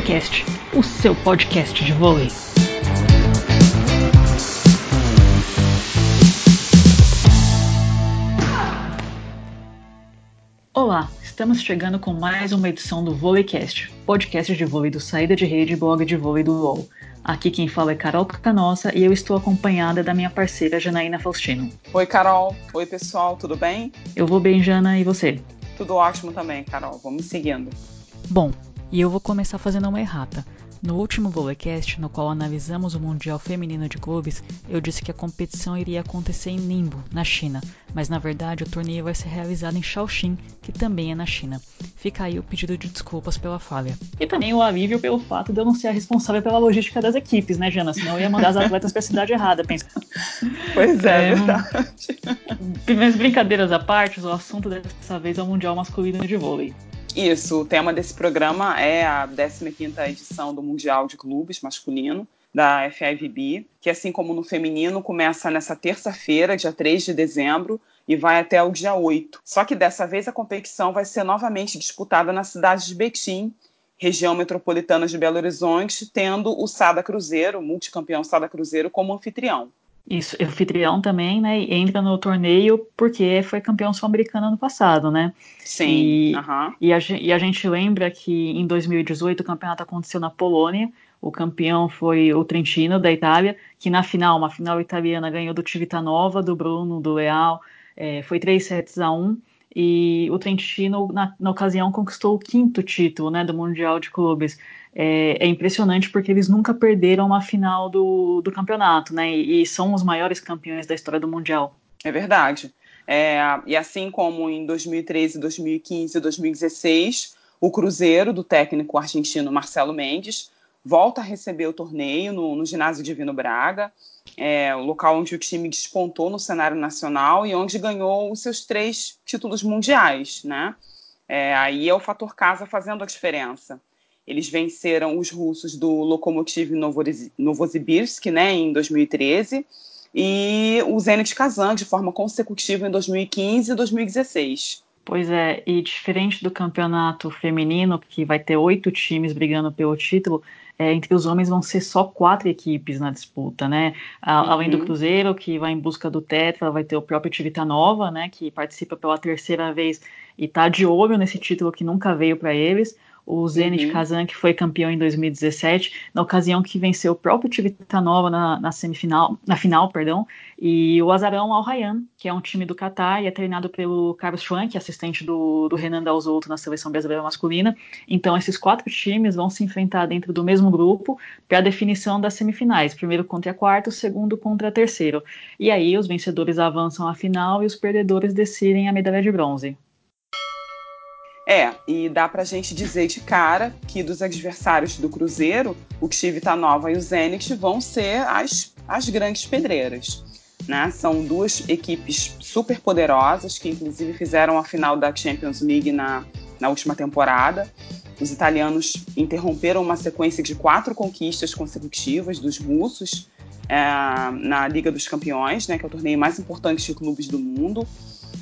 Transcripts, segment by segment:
Volecast, o seu podcast de vôlei. Olá, estamos chegando com mais uma edição do Volecast, podcast de vôlei do Saída de Rede e blog de vôlei do UOL. Aqui quem fala é Carol Canossa e eu estou acompanhada da minha parceira Janaína Faustino. Oi, Carol. Oi, pessoal, tudo bem? Eu vou bem, Jana, e você? Tudo ótimo também, Carol. Vamos seguindo. Bom, e eu vou começar fazendo uma errata. No último Volecast, no qual analisamos o Mundial Feminino de Clubes, eu disse que a competição iria acontecer em Ningbo, na China, mas na verdade o torneio vai ser realizado em Shaoxing, que também é na China. Fica aí o pedido de desculpas pela falha. E também o alívio pelo fato de eu não ser a responsável pela logística das equipes, né, Jana? Senão eu ia mandar as atletas para a cidade errada, pensa. Pois é, é verdade. Mas brincadeiras à parte, o assunto dessa vez é o Mundial Masculino de Vôlei. Isso, o tema desse programa é a 15ª edição do Mundial de Clubes Masculino da FIVB, que assim como no feminino começa nessa terça-feira, dia 3 de dezembro, e vai até o dia 8. Só que dessa vez a competição vai ser novamente disputada na cidade de Betim, região metropolitana de Belo Horizonte, tendo o Sada Cruzeiro, multicampeão Sada Cruzeiro, como anfitrião. Isso, anfitrião também, né? E entra no torneio porque foi campeão sul-americano ano passado, né? Sim. E, uh -huh. e, a, e, a, gente lembra que em 2018 o campeonato aconteceu na Polônia. O campeão foi o Trentino, da Itália, que na final, uma final italiana, ganhou do Civitanova, do Bruno, do Leal. É, foi 3 sets a 1. E o Trentino, na, na ocasião, conquistou o quinto título né, do Mundial de Clubes é, é, impressionante porque eles nunca perderam uma final do, do campeonato, né? E, e são os maiores campeões da história do Mundial. É verdade. É, e assim como em 2013, 2015 e 2016, o Cruzeiro, do técnico argentino Marcelo Mendes, volta a receber o torneio no, no Ginásio Divino Braga, é, o local onde o time despontou no cenário nacional e onde ganhou os seus três títulos mundiais, né? É, aí é o fator casa fazendo a diferença. Eles venceram os russos do Lokomotiv Novosibirsk né, em 2013 e o Zenit Kazan de forma consecutiva em 2015 e 2016. Pois é, e diferente do campeonato feminino, que vai ter oito times brigando pelo título, é, entre os homens vão ser só quatro equipes na disputa, né? A, uhum. Além do Cruzeiro, que vai em busca do Tetra, vai ter o próprio Tivita Nova, né? Que participa pela terceira vez e está de olho nesse título que nunca veio para eles o Zenit uhum. Kazan, que foi campeão em 2017, na ocasião que venceu o próprio Civitanova na, na semifinal, na final, perdão, e o Azarão Al Rayyan, que é um time do Catar e é treinado pelo Carlos Schwank, assistente do, do Renan Dalzotto na seleção brasileira masculina. Então, esses quatro times vão se enfrentar dentro do mesmo grupo para a definição das semifinais, primeiro contra quarto, segundo contra terceiro. E aí, os vencedores avançam à final e os perdedores decidem a medalha de bronze. É, e dá pra gente dizer de cara que dos adversários do Cruzeiro, o Nova e o Zenit vão ser as, as grandes pedreiras. Né? São duas equipes super poderosas que inclusive fizeram a final da Champions League na, na última temporada. Os italianos interromperam uma sequência de quatro conquistas consecutivas dos russos é, na Liga dos Campeões, né, que é o torneio mais importante de clubes do mundo.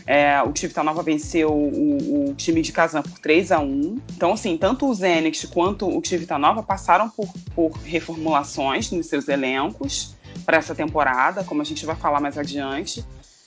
É, o Nova venceu o, o, time de Kazan por 3 a 1 Então, assim, tanto o Zenit quanto o Nova passaram por, por reformulações nos seus elencos para essa temporada, como a gente vai falar mais adiante.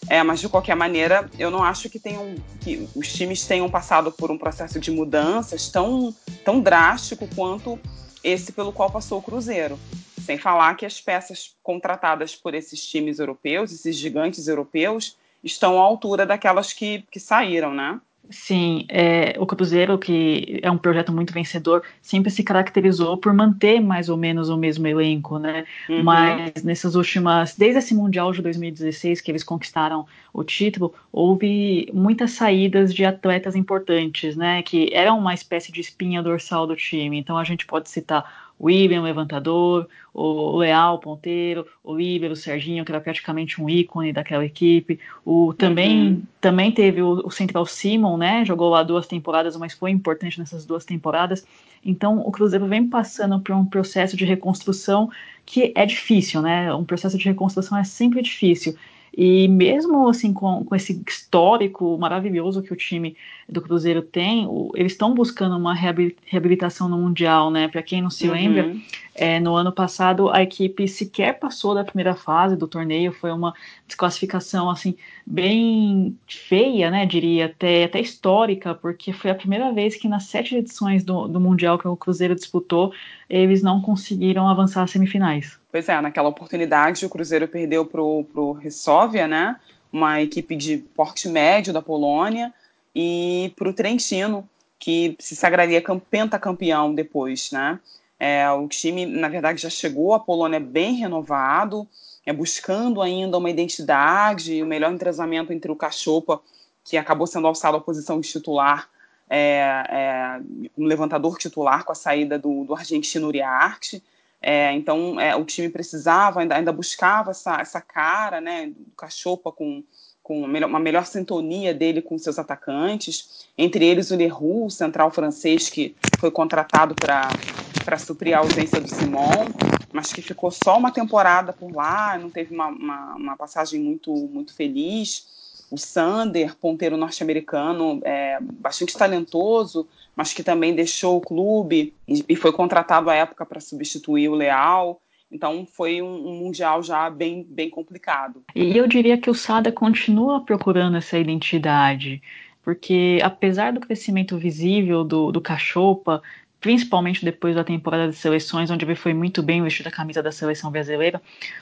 É, mas de qualquer maneira, eu não acho que tenham que os times tenham passado por um processo de mudanças tão, tão drástico quanto esse pelo qual passou o Cruzeiro. Sem falar que as peças contratadas por esses times europeus, esses gigantes europeus, estão à altura daquelas que, que saíram, né? Sim, é, o Cruzeiro, que é um projeto muito vencedor, sempre se caracterizou por manter mais ou menos o mesmo elenco, né? Uhum. Mas nessas últimas, desde esse Mundial de 2016, que eles conquistaram o título, houve muitas saídas de atletas importantes, né? Que eram uma espécie de espinha dorsal do time. Então a gente pode citar o William, levantador, o Leal, ponteiro, o Líbero, o Serginho, que era praticamente um ícone daquela equipe. O, também, uhum. também teve o, o, Central Simon, né? Jogou lá duas temporadas, mas foi importante nessas duas temporadas. Então, o Cruzeiro vem passando por um processo de reconstrução que é difícil, né? Um processo de reconstrução é sempre difícil. E mesmo assim com, com esse histórico maravilhoso que o time do Cruzeiro tem, o, eles estão buscando uma reabilitação no Mundial, né? Para quem não se uhum. lembra, é, no ano passado a equipe sequer passou da primeira fase do torneio, foi uma desclassificação assim bem feia, né? Diria até, até histórica, porque foi a primeira vez que nas sete edições do, do Mundial que o Cruzeiro disputou, eles não conseguiram avançar às semifinais. Pois é, naquela oportunidade o Cruzeiro perdeu para o Resovia, né? Uma equipe de porte médio da Polônia, e para o Trentino, que se sagraria pentacampeão depois, né? É, o time, na verdade, já chegou, a Polônia bem renovado, é, buscando ainda uma identidade, o melhor entrosamento entre o Cachopa, que acabou sendo alçado à posição de titular, é, é, um levantador titular com a saída do, do argentino Uriarte. É, então, é, o time precisava, ainda, ainda buscava essa, essa cara né, do Cachopa com, com uma melhor sintonia dele com seus atacantes, entre eles o Leroux, central francês que foi contratado para suprir a ausência do Simon, mas que ficou só uma temporada por lá, não teve uma, uma, uma passagem muito, muito feliz o Sander, ponteiro norte-americano, é, bastante talentoso, mas que também deixou o clube e, e foi contratado à época para substituir o Leal. Então foi um, um, mundial já bem, bem complicado. E eu diria que o Sada continua procurando essa identidade, porque apesar do crescimento visível do, do Cachopa, principalmente depois da temporada de seleções, onde ele foi muito bem vestido a camisa da seleção brasileira,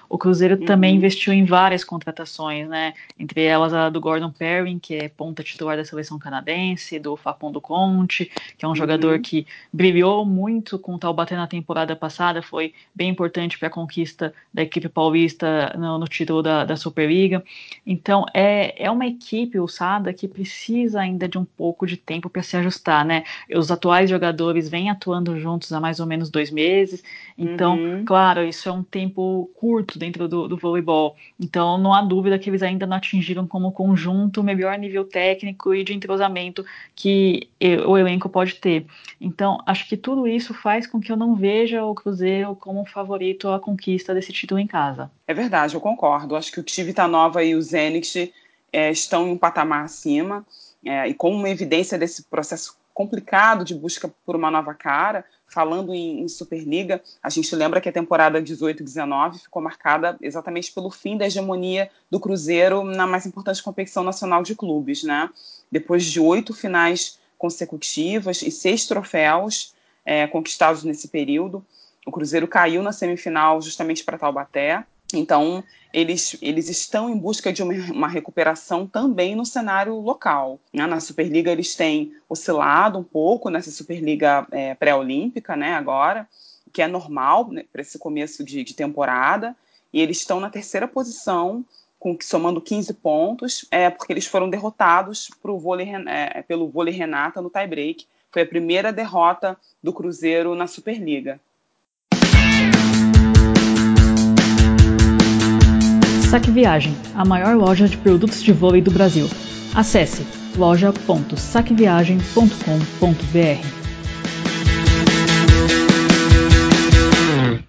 o Cruzeiro uhum. também investiu em várias contratações, né? Entre elas a do Gordon Perrin, que é ponta titular da seleção canadense, do Facundo Conte, que é um uhum. jogador que brilhou muito com o Taubaté na temporada passada, foi bem importante para a conquista da equipe paulista no, no título da, da, Superliga. Então, é, é uma equipe, o Sada, que precisa ainda de um pouco de tempo para se ajustar, né? Os atuais jogadores vêm atuando juntos há mais ou menos dois meses. Então, uhum. claro, isso é um tempo curto dentro do, do voleibol. Então, não há dúvida que eles ainda não atingiram como conjunto o melhor nível técnico e de entrosamento que o elenco pode ter. Então, acho que tudo isso faz com que eu não veja o Cruzeiro como favorito à conquista desse título em casa. É verdade, eu concordo. Acho que o Civitanova e o Zenit é, estão em um patamar acima. É, e como uma evidência desse processo complicado de busca por uma nova cara. Falando em, em Superliga, a gente lembra que a temporada 18-19 ficou marcada exatamente pelo fim da hegemonia do Cruzeiro na mais importante competição nacional de clubes, né? Depois de oito finais consecutivas e seis troféus é, conquistados nesse período, o Cruzeiro caiu na semifinal justamente para Taubaté. Então, eles, eles estão em busca de uma, uma recuperação também no cenário local. Né? Na Superliga, eles têm oscilado um pouco nessa Superliga é, pré-olímpica, né, agora, que é normal né, para esse começo de, de, temporada, e eles estão na terceira posição, com, somando 15 pontos, é, porque eles foram derrotados vôlei, é, pelo vôlei Renata no tie-break. Foi a primeira derrota do Cruzeiro na Superliga. Saque Viagem, a maior loja de produtos de vôlei do Brasil. Acesse loja.saqueviagem.com.br.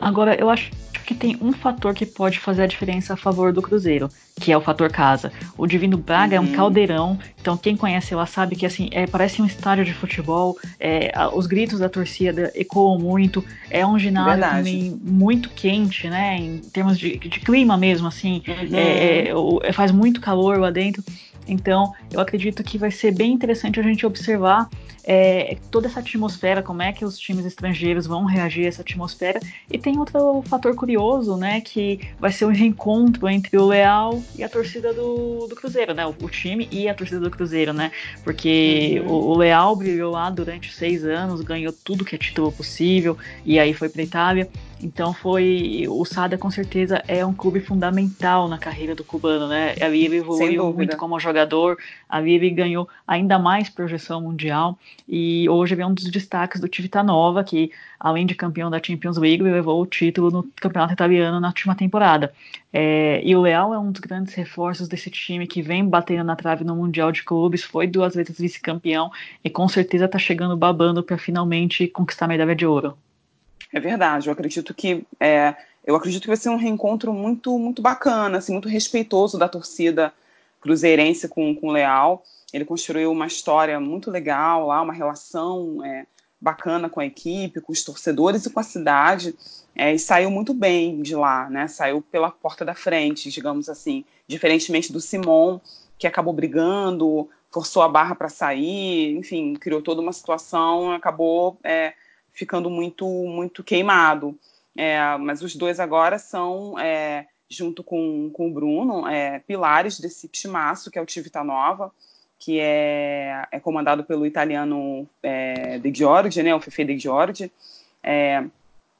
Agora, eu acho que tem um fator que pode fazer a diferença a favor do Cruzeiro, que é o fator casa. O Divino Braga uhum. é um uhum. caldeirão, então quem conhece lá sabe que assim é, parece um estádio de futebol, é, os gritos da torcida ecoam muito, é um ginásio Verdade. também muito quente, né, em termos de, de clima mesmo, assim, uhum. é, é faz muito calor lá dentro. Então, eu acredito que vai ser bem interessante a gente observar é, toda essa atmosfera, como é que os times estrangeiros vão reagir a essa atmosfera. E tem outro fator curioso, né, que vai ser um reencontro entre o Leal e a torcida do, do Cruzeiro, né, o, o time e a torcida do Cruzeiro, né, porque uhum. o, o, Leal brilhou lá durante seis anos, ganhou tudo que é título possível, e aí foi para Itália. Então foi o Sada com certeza é um clube fundamental na carreira do cubano, né? Ali ele evoluiu muito como jogador, ali ele ganhou ainda mais projeção mundial e hoje ele é um dos destaques do Civitanova, que além de campeão da Champions League, levou o título no campeonato italiano na última temporada. É, e o Leal é um dos grandes reforços desse time que vem batendo na trave no Mundial de Clubes, foi duas vezes vice-campeão e com certeza está chegando babando para finalmente conquistar a medalha de ouro. É verdade, eu acredito que é, eu acredito que vai ser um reencontro muito muito bacana, assim, muito respeitoso da torcida cruzeirense com, com o Leal. Ele construiu uma história muito legal lá, uma relação é, bacana com a equipe, com os torcedores e com a cidade, é, e saiu muito bem de lá, né? Saiu pela porta da frente, digamos assim, diferentemente do Simon, que acabou brigando, forçou a barra para sair, enfim, criou toda uma situação, acabou é, ficando muito muito queimado. É, mas os dois agora são, é, junto com, com o Bruno, é, pilares desse timaço que é o Tivita Nova que é, é comandado pelo italiano é, De Giorgi, né, o Fefe De Giorgi. É,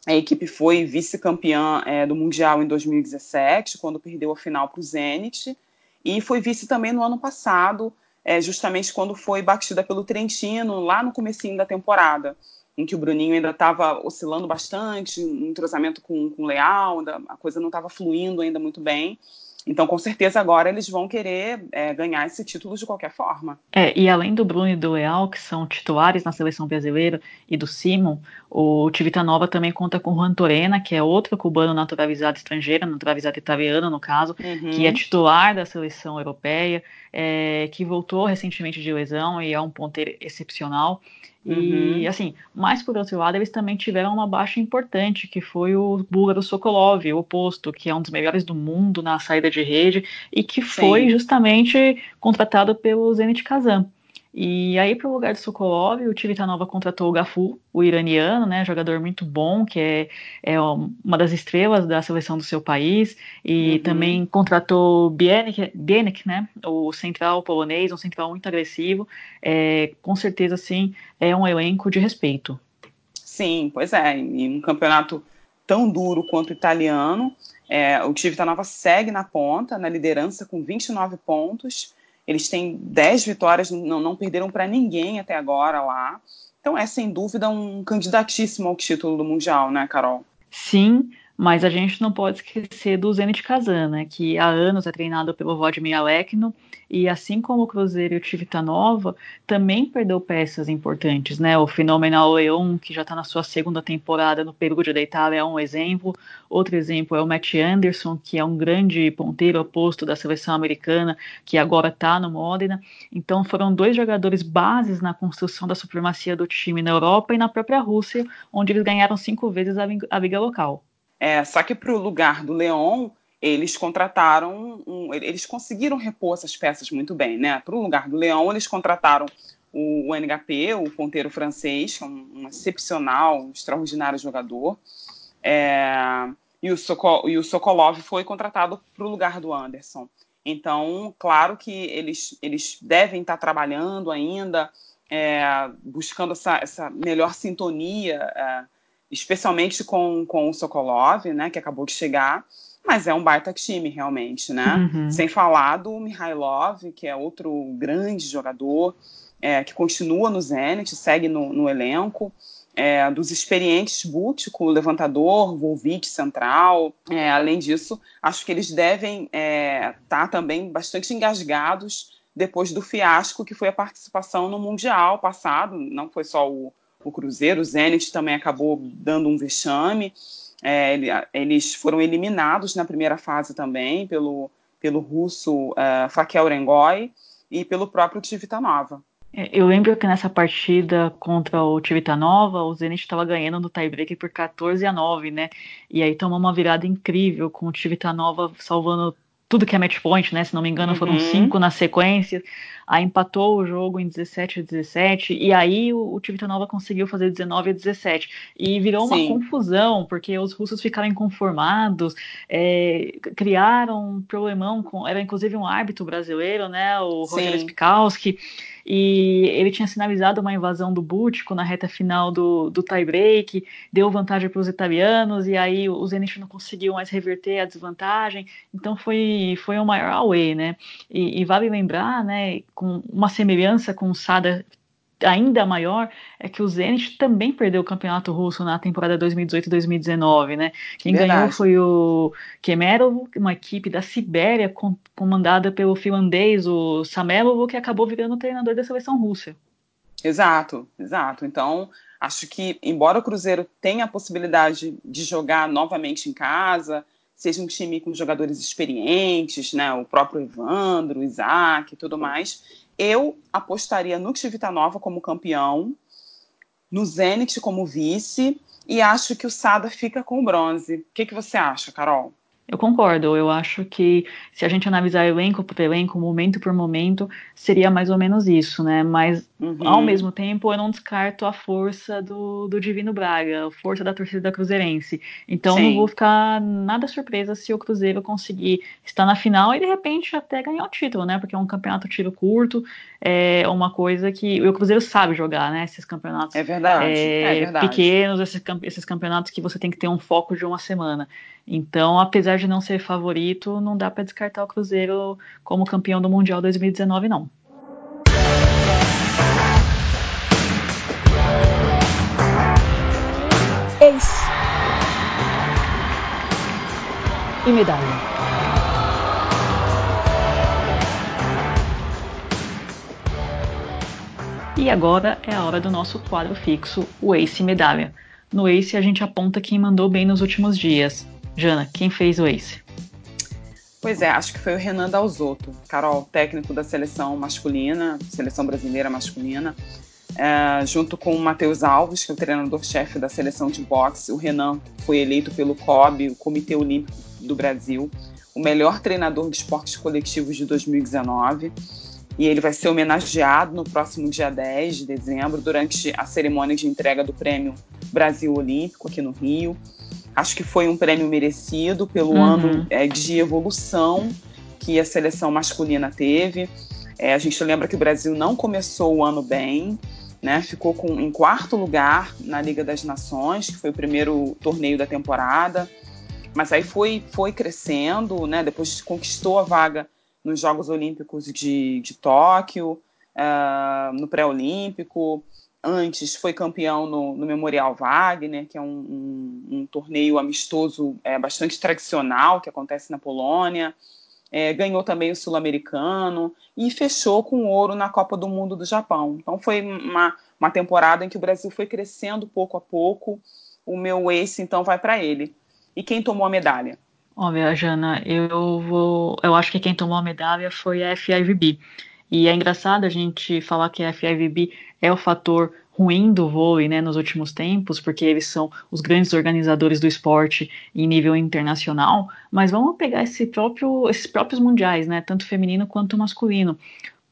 a equipe foi vice-campeã é, do Mundial em 2017, quando perdeu a final para o Zenit, e foi vice também no ano passado, justamente quando foi batida pelo Trentino, lá no comecinho da temporada, em que o Bruninho ainda estava oscilando bastante, um entrosamento com, com o Leal, a coisa não estava fluindo ainda muito bem, então, com certeza, agora eles vão querer é, ganhar esse título de qualquer forma. É, e além do Bruno e do Leal, que são titulares na seleção brasileira, e do Simon, o Tivita Nova também conta com o Juan Torena, que é outro cubano naturalizado estrangeiro, naturalizado italiano, no caso, uhum. que é titular da seleção europeia, é, que voltou recentemente de lesão e é um ponteiro excepcional. E, uhum. assim, mas por outro lado, eles também tiveram uma baixa importante, que foi o búlgaro Sokolov, o oposto, que é um dos melhores do mundo na saída de rede e que foi Sim. justamente contratado pelo Zenit Kazan. E aí, para o lugar de Sokolov, o Tiritanova contratou o Gafu, o iraniano, né, jogador muito bom, que é, é uma das estrelas da seleção do seu país, e uhum. também contratou Bienek, Bienek, né, o central polonês, um central muito agressivo, é, com certeza, sim, é um elenco de respeito. Sim, pois é, em um campeonato tão duro quanto o italiano, é, o Tivitanova segue na ponta, na liderança, com 29 pontos, eles têm 10 vitórias, não, não perderam para ninguém até agora lá. Então é sem dúvida um candidatíssimo ao título do Mundial, né, Carol? Sim, mas a gente não pode esquecer do Zenit Kazan, né, que há anos é treinado pelo Vladimir Alekno, e assim como o Cruzeiro e o Civitanova, também perdeu peças importantes, né, o fenomenal Leon, que já está na sua segunda temporada no Perugia da Itália, é um exemplo, outro exemplo é o Matt Anderson, que é um grande ponteiro oposto da seleção americana, que agora está no Modena, então foram dois jogadores bases na construção da supremacia do time na Europa e na própria Rússia, onde eles ganharam cinco vezes a liga local. É, só que para o lugar do Leon, eles contrataram, um, eles conseguiram repor essas peças muito bem, né? Para o lugar do Leon, eles contrataram o, o NHP, o ponteiro francês, que é um, um excepcional, um extraordinário jogador. É, e, o e o Sokolov foi contratado para o lugar do Anderson. Então, claro que eles, eles devem estar trabalhando ainda, é, buscando essa, essa melhor sintonia. Especialmente com, com o Sokolov, né, que acabou de chegar, mas é um baita time, realmente, né? Uhum. Sem falar do Mihailov, que é outro grande jogador, é, que continua no Zenit, segue no, no elenco, é, dos experientes Bútico, levantador, Volvic central. É, além disso, acho que eles devem estar é, tá também bastante engasgados depois do fiasco que foi a participação no Mundial passado, não foi só o, o Cruzeiro, o Zenit também acabou dando um vexame. É, eles foram eliminados na primeira fase também pelo, pelo russo uh, Fakel Rengoi e pelo próprio Tivitanova. É, eu lembro que nessa partida contra o Tivitanova, o Zenit estava ganhando no tiebreak por 14 a 9, né? E aí tomou uma virada incrível com o Tivitanova salvando tudo que é match point, né? Se não me engano, uhum. foram cinco na sequência. Aí empatou o jogo em 17 a 17, e aí o, o Tivita Nova conseguiu fazer 19 a 17. E virou uma Sim. confusão, porque os russos ficaram inconformados, é, criaram um problemão com. Era inclusive um árbitro brasileiro, né? O Roger Spikowski e ele tinha sinalizado uma invasão do Bútico na reta final do, do tie-break, deu vantagem para os italianos, e aí o Zenit não conseguiu mais reverter a desvantagem, então foi, foi o maior away, né? E, e vale lembrar, né, com uma semelhança com o Sada ainda maior é que o Zenit também perdeu o campeonato russo na temporada 2018-2019, né? Quem Verdade. ganhou foi o Kemerov, uma equipe da Sibéria comandada pelo finlandês, o Samelov, que acabou virando treinador da seleção russa. Exato, exato. Então, Acho que, embora o Cruzeiro tenha a possibilidade de jogar novamente em casa, seja um time com jogadores experientes, né, o próprio Evandro, o Isaac e tudo mais, eu apostaria no Nova como campeão, no Zenit como vice, e acho que o Sada fica com o bronze. O que, que você acha, Carol? Eu concordo. Eu acho que se a gente analisar elenco por elenco, momento por momento, seria mais ou menos isso, né? Mas uhum. ao mesmo tempo eu não descarto a força do, do Divino Braga, a força da torcida da Cruzeirense. Então Sim. não vou ficar nada surpresa se o Cruzeiro conseguir estar na final e de repente até ganhar o título, né? Porque é um campeonato tiro curto, é uma coisa que o Cruzeiro sabe jogar, né? Esses campeonatos é verdade, é, é verdade. pequenos, esses, esses campeonatos que você tem que ter um foco de uma semana. Então, apesar de não ser favorito, não dá para descartar o Cruzeiro como campeão do Mundial 2019, não. Ex. E medalha. E agora é a hora do nosso quadro fixo, o Ace Medalha. No Ace a gente aponta quem mandou bem nos últimos dias. Jana, quem fez o Ace? Pois é, acho que foi o Renan Dalzotto, Carol, técnico da seleção masculina, seleção brasileira masculina, é, junto com o Matheus Alves, que é o treinador-chefe da seleção de boxe. O Renan foi eleito pelo COB, o Comitê Olímpico do Brasil, o melhor treinador de esportes coletivos de 2019. E ele vai ser homenageado no próximo dia 10 de dezembro, durante a cerimônia de entrega do Prêmio Brasil Olímpico aqui no Rio. Acho que foi um prêmio merecido pelo uhum. ano é, de evolução que a seleção masculina teve. É, a gente lembra que o Brasil não começou o ano bem, né? Ficou com, em quarto lugar na Liga das Nações, que foi o primeiro torneio da temporada. Mas aí foi, foi crescendo, né? Depois conquistou a vaga nos Jogos Olímpicos de, de Tóquio, uh, no pré-olímpico antes foi campeão no, no, Memorial Wagner, que é um, um, um torneio amistoso é, bastante tradicional que acontece na Polônia. É, ganhou também o Sul-Americano e fechou com ouro na Copa do Mundo do Japão. Então foi uma, uma temporada em que o Brasil foi crescendo pouco a pouco. O meu ace então vai para ele. E quem tomou a medalha? Olha, Jana, eu vou. Eu acho que quem tomou a medalha foi a FIVB. E é engraçado a gente falar que a FIVB é o fator ruim do vôlei né, nos últimos tempos, porque eles são os grandes organizadores do esporte em nível internacional, mas vamos pegar esse próprio, esses próprios mundiais, né, tanto feminino quanto masculino.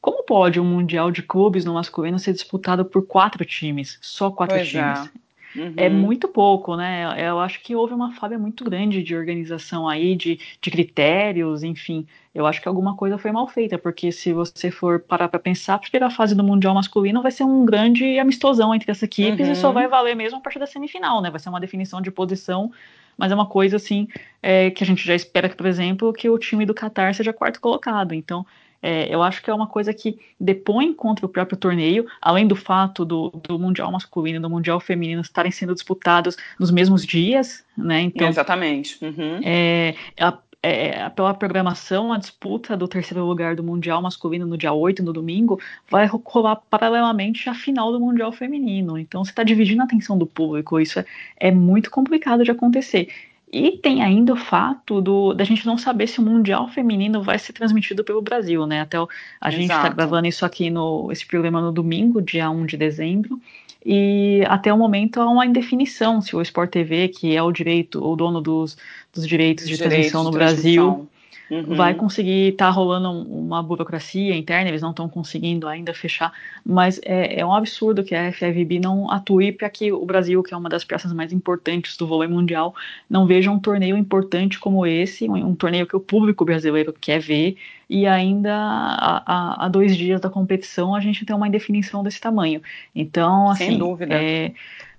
Como pode um mundial de clubes no masculino ser disputado por quatro times, só quatro pois times? É. Uhum. É muito pouco, né? Eu acho que houve uma falha muito grande de organização aí, de, de critérios, enfim. Eu acho que alguma coisa foi mal feita, porque se você for parar para pensar, a primeira fase do Mundial masculino vai ser um grande amistosão entre as equipes uhum. e só uhum. vai valer mesmo a partir da semifinal, né? Vai ser uma definição de posição, mas é uma coisa assim é, que a gente já espera, que, por exemplo, que o time do Qatar seja quarto colocado. Então, é, eu acho que é uma coisa que depõe contra o próprio torneio, além do fato do, do Mundial masculino e do Mundial feminino estarem sendo disputados nos mesmos dias, né? Então, Exatamente. Uhum. É, a, é, pela programação, a disputa do terceiro lugar do Mundial masculino no dia 8, no domingo, vai rolar paralelamente à final do Mundial feminino. Então você está dividindo a atenção do público, isso é, é muito complicado de acontecer. E tem ainda o fato do, da gente não saber se o Mundial Feminino vai ser transmitido pelo Brasil, né? Até o, a gente está gravando isso aqui no esse programa no domingo, dia 1 de dezembro. E até o momento há uma indefinição se o Sport TV, que é o direito, o dono dos, dos direitos de transmissão no Brasil, Uhum. vai conseguir estar tá rolando uma burocracia interna, eles não estão conseguindo ainda fechar, mas é, é, um absurdo que a FFB não atue para que o Brasil, que é uma das peças mais importantes do vôlei mundial, não veja um torneio importante como esse, um, um torneio que o público brasileiro quer ver, e ainda há, dois dias da competição a gente tem uma indefinição desse tamanho. Então, assim, Sem dúvida. É,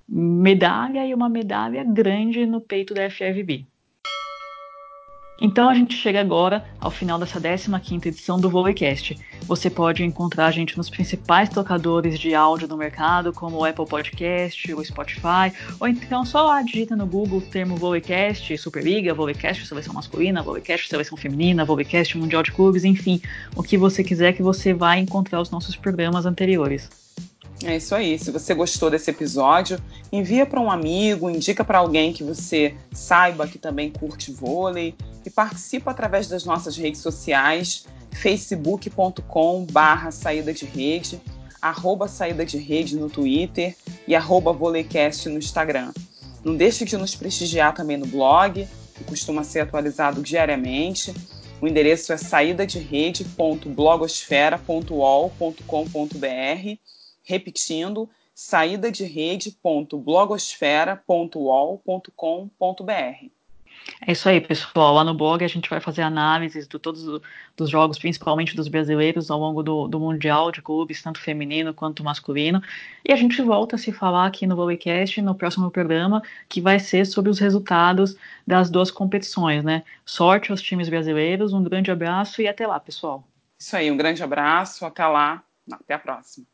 medalha e uma medalha grande no peito da FFB. Então a gente chega agora ao final dessa 15ª edição do Volecast. Você pode encontrar a gente nos principais tocadores de áudio do mercado, como o Apple Podcast, o Spotify, ou então só lá digita no Google o termo Volecast, Superliga, Volecast seleção masculina, Volecast seleção feminina, Volecast Mundial de Clubes, enfim, o que você quiser que você vai encontrar os nossos programas anteriores. É isso aí. Se você gostou desse episódio, envia para um amigo, indica para alguém que você saiba que também curte vôlei e participa através das nossas redes sociais, facebook.com barra saída de rede, arroba saída de rede no Twitter e arroba voleicast no Instagram. Não deixe de nos prestigiar também no blog, que costuma ser atualizado diariamente. O endereço é saídaderede.blogosfera.ol.com.br Repetindo, saídaderede.blogosfera.ol.com.br. É isso aí, pessoal. Lá no blog a gente vai fazer análises de todos os jogos, principalmente dos brasileiros, ao longo do, do Mundial de Clubes, tanto feminino quanto masculino. E a gente volta a se falar aqui no Volleycast no próximo programa, que vai ser sobre os resultados das duas competições, né? Sorte aos times brasileiros, um grande abraço e até lá, pessoal. Isso aí, um grande abraço, até lá, até a próxima.